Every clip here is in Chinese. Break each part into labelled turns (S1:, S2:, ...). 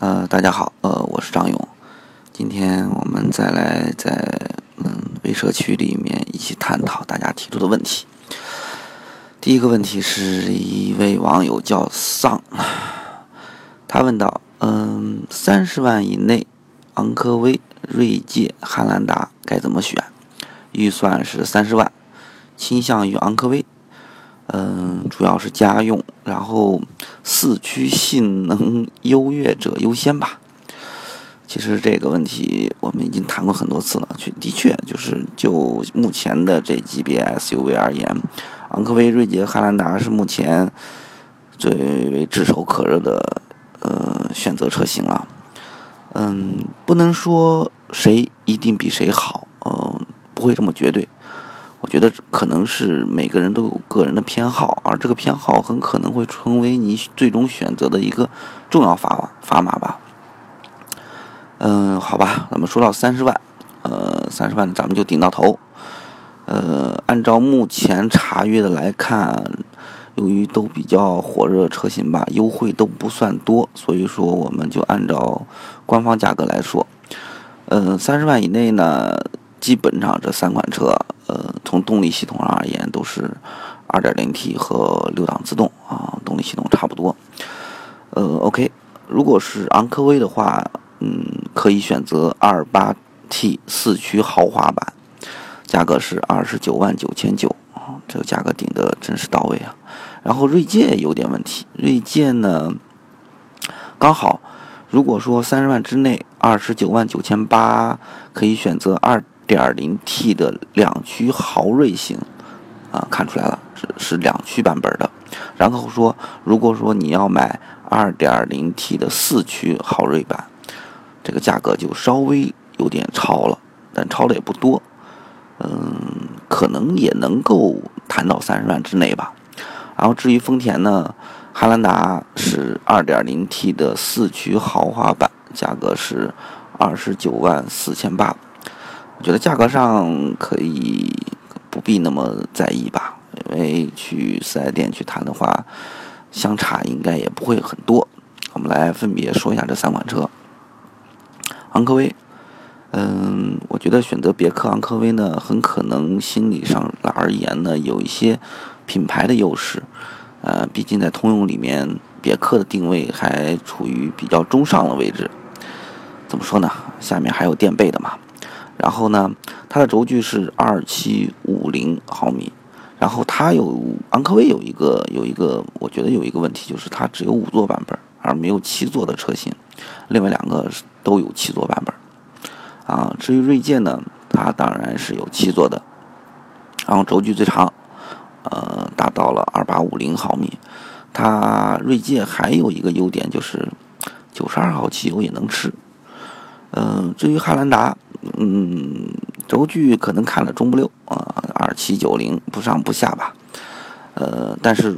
S1: 呃，大家好，呃，我是张勇。今天我们再来在嗯微社区里面一起探讨大家提出的问题。第一个问题是一位网友叫丧，他问到：嗯，三十万以内，昂科威、锐界、汉兰达该怎么选？预算是三十万，倾向于昂科威。嗯，主要是家用，然后四驱性能优越者优先吧。其实这个问题我们已经谈过很多次了，确的确就是就目前的这级别 SUV 而言，昂科威、锐界、汉兰达是目前最为炙手可热的呃选择车型了。嗯，不能说谁一定比谁好，嗯，不会这么绝对。我觉得可能是每个人都有个人的偏好，而这个偏好很可能会成为你最终选择的一个重要砝砝码吧。嗯，好吧，咱们说到三十万，呃，三十万咱们就顶到头。呃，按照目前查阅的来看，由于都比较火热车型吧，优惠都不算多，所以说我们就按照官方价格来说。嗯，三十万以内呢，基本上这三款车。呃，从动力系统上而言，都是 2.0T 和六档自动啊，动力系统差不多。呃，OK，如果是昂科威的话，嗯，可以选择 2.8T 四驱豪华版，价格是二十九万九千九啊，这个价格顶的真是到位啊。然后锐界有点问题，锐界呢，刚好，如果说三十万之内，二十九万九千八，可以选择二。点零 T 的两驱豪锐型，啊，看出来了，是是两驱版本的。然后说，如果说你要买二点零 T 的四驱豪锐版，这个价格就稍微有点超了，但超的也不多，嗯，可能也能够谈到三十万之内吧。然后至于丰田呢，汉兰达是二点零 T 的四驱豪华版，价格是二十九万四千八。我觉得价格上可以不必那么在意吧，因为去四 S 店去谈的话，相差应该也不会很多。我们来分别说一下这三款车。昂科威，嗯，我觉得选择别克昂科威呢，很可能心理上而言呢，有一些品牌的优势。呃，毕竟在通用里面，别克的定位还处于比较中上的位置。怎么说呢？下面还有垫背的嘛。然后呢，它的轴距是二七五零毫米，然后它有昂科威有一个有一个，我觉得有一个问题就是它只有五座版本，而没有七座的车型，另外两个都有七座版本。啊，至于锐界呢，它当然是有七座的，然后轴距最长，呃，达到了二八五零毫米。它锐界还有一个优点就是九十二号汽油也能吃。嗯，至于汉兰达。嗯，轴距可能看了中不溜啊，二七九零不上不下吧。呃，但是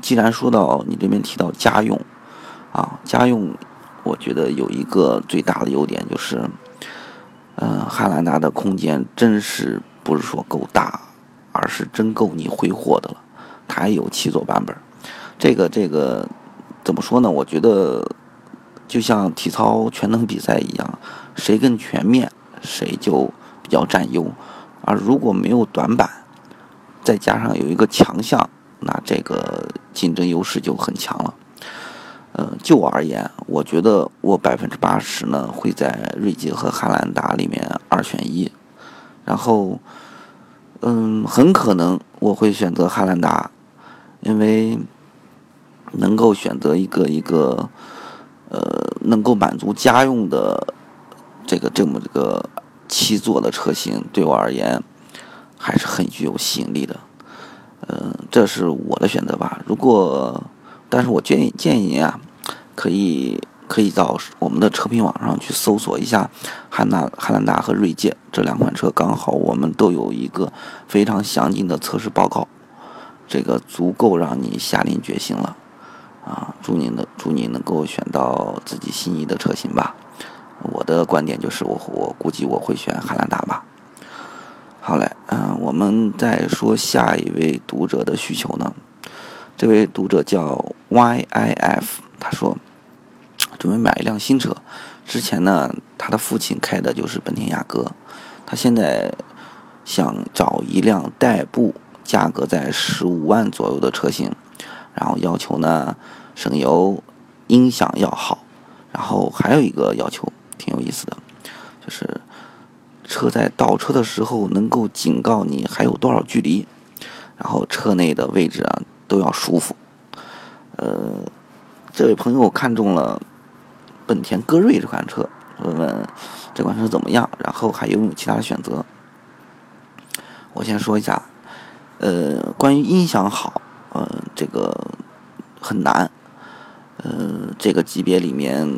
S1: 既然说到你这边提到家用啊，家用，我觉得有一个最大的优点就是，嗯，汉兰达的空间真是不是说够大，而是真够你挥霍的了。它也有七座版本，这个这个怎么说呢？我觉得就像体操全能比赛一样，谁更全面。谁就比较占优，而如果没有短板，再加上有一个强项，那这个竞争优势就很强了。呃，就我而言，我觉得我百分之八十呢会在锐界和汉兰达里面二选一，然后，嗯，很可能我会选择汉兰达，因为能够选择一个一个，呃，能够满足家用的。这个这么这个七座的车型对我而言还是很具有吸引力的，嗯，这是我的选择吧。如果，但是我建议建议您啊，可以可以到我们的车评网上去搜索一下汉纳汉兰达和锐界这两款车，刚好我们都有一个非常详尽的测试报告，这个足够让你下定决心了啊！祝您的祝您能够选到自己心仪的车型吧。的观点就是，我我估计我会选汉兰达吧。好嘞，嗯，我们再说下一位读者的需求呢。这位读者叫 YIF，他说：“准备买一辆新车。之前呢，他的父亲开的就是本田雅阁，他现在想找一辆代步，价格在十五万左右的车型，然后要求呢省油，音响要好，然后还有一个要求挺有意思的，就是车在倒车的时候能够警告你还有多少距离，然后车内的位置啊都要舒服。呃，这位朋友看中了。本田歌瑞这款车，问问这款车怎么样？然后还有没有其他的选择？我先说一下，呃，关于音响好，呃，这个很难，呃，这个级别里面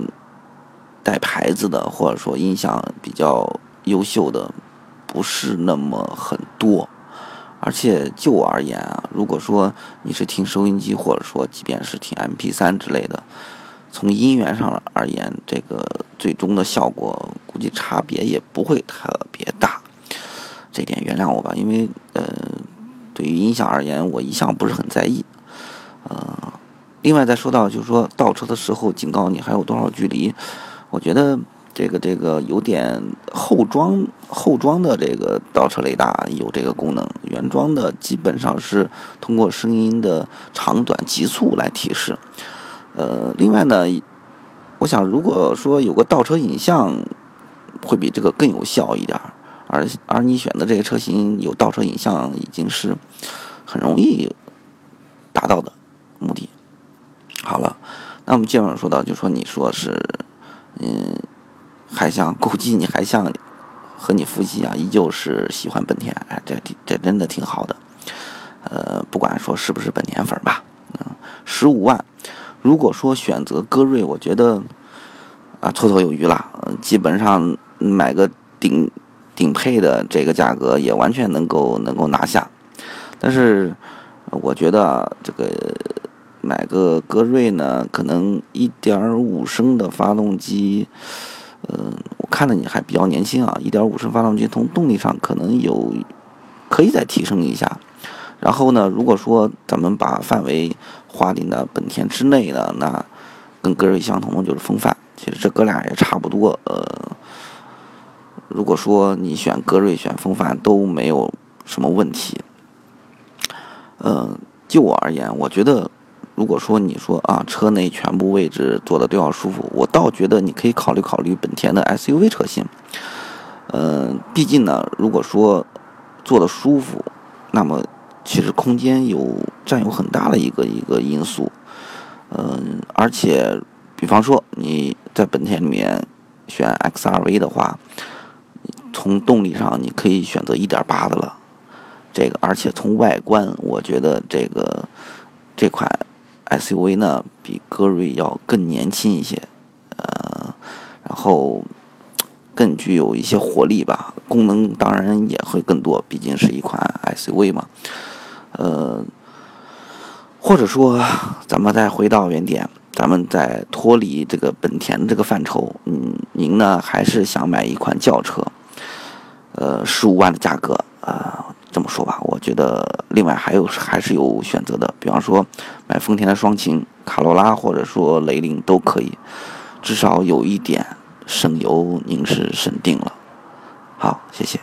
S1: 带牌子的或者说音响比较优秀的不是那么很多，而且就我而言啊，如果说你是听收音机，或者说即便是听 MP3 之类的。从音源上而言，这个最终的效果估计差别也不会特别大，这点原谅我吧，因为呃，对于音响而言，我一向不是很在意。呃，另外再说到就是说倒车的时候警告你还有多少距离，我觉得这个这个有点后装后装的这个倒车雷达有这个功能，原装的基本上是通过声音的长短急促来提示。呃，另外呢，我想如果说有个倒车影像，会比这个更有效一点儿。而而你选的这个车型有倒车影像，已经是很容易达到的目的。好了，那我们接着说到，就说你说是，嗯，还像估计你还像和你夫妻啊，依旧是喜欢本田，哎，这这真的挺好的。呃，不管说是不是本田粉吧，嗯，十五万。如果说选择歌瑞，我觉得啊绰绰有余了。基本上买个顶顶配的这个价格也完全能够能够拿下。但是我觉得这个买个歌瑞呢，可能一点五升的发动机，嗯，我看着你还比较年轻啊，一点五升发动机从动力上可能有可以再提升一下。然后呢，如果说咱们把范围划定的本田之内的，那跟歌瑞相同的就是风范。其实这哥俩也差不多。呃，如果说你选歌瑞选风范都没有什么问题。嗯，就我而言，我觉得如果说你说啊，车内全部位置坐的都要舒服，我倒觉得你可以考虑考虑本田的 SUV 车型。嗯，毕竟呢，如果说坐的舒服，那么。其实空间有占有很大的一个一个因素，嗯，而且，比方说你在本田里面选 XRV 的话，从动力上你可以选择1.8的了，这个而且从外观，我觉得这个这款 SUV 呢比歌瑞要更年轻一些，呃，然后更具有一些活力吧，功能当然也会更多，毕竟是一款 SUV 嘛。呃，或者说，咱们再回到原点，咱们再脱离这个本田这个范畴，嗯，您呢还是想买一款轿车，呃，十五万的价格，啊，这么说吧，我觉得另外还有还是有选择的，比方说买丰田的双擎、卡罗拉，或者说雷凌都可以，至少有一点省油，您是省定了。好，谢谢。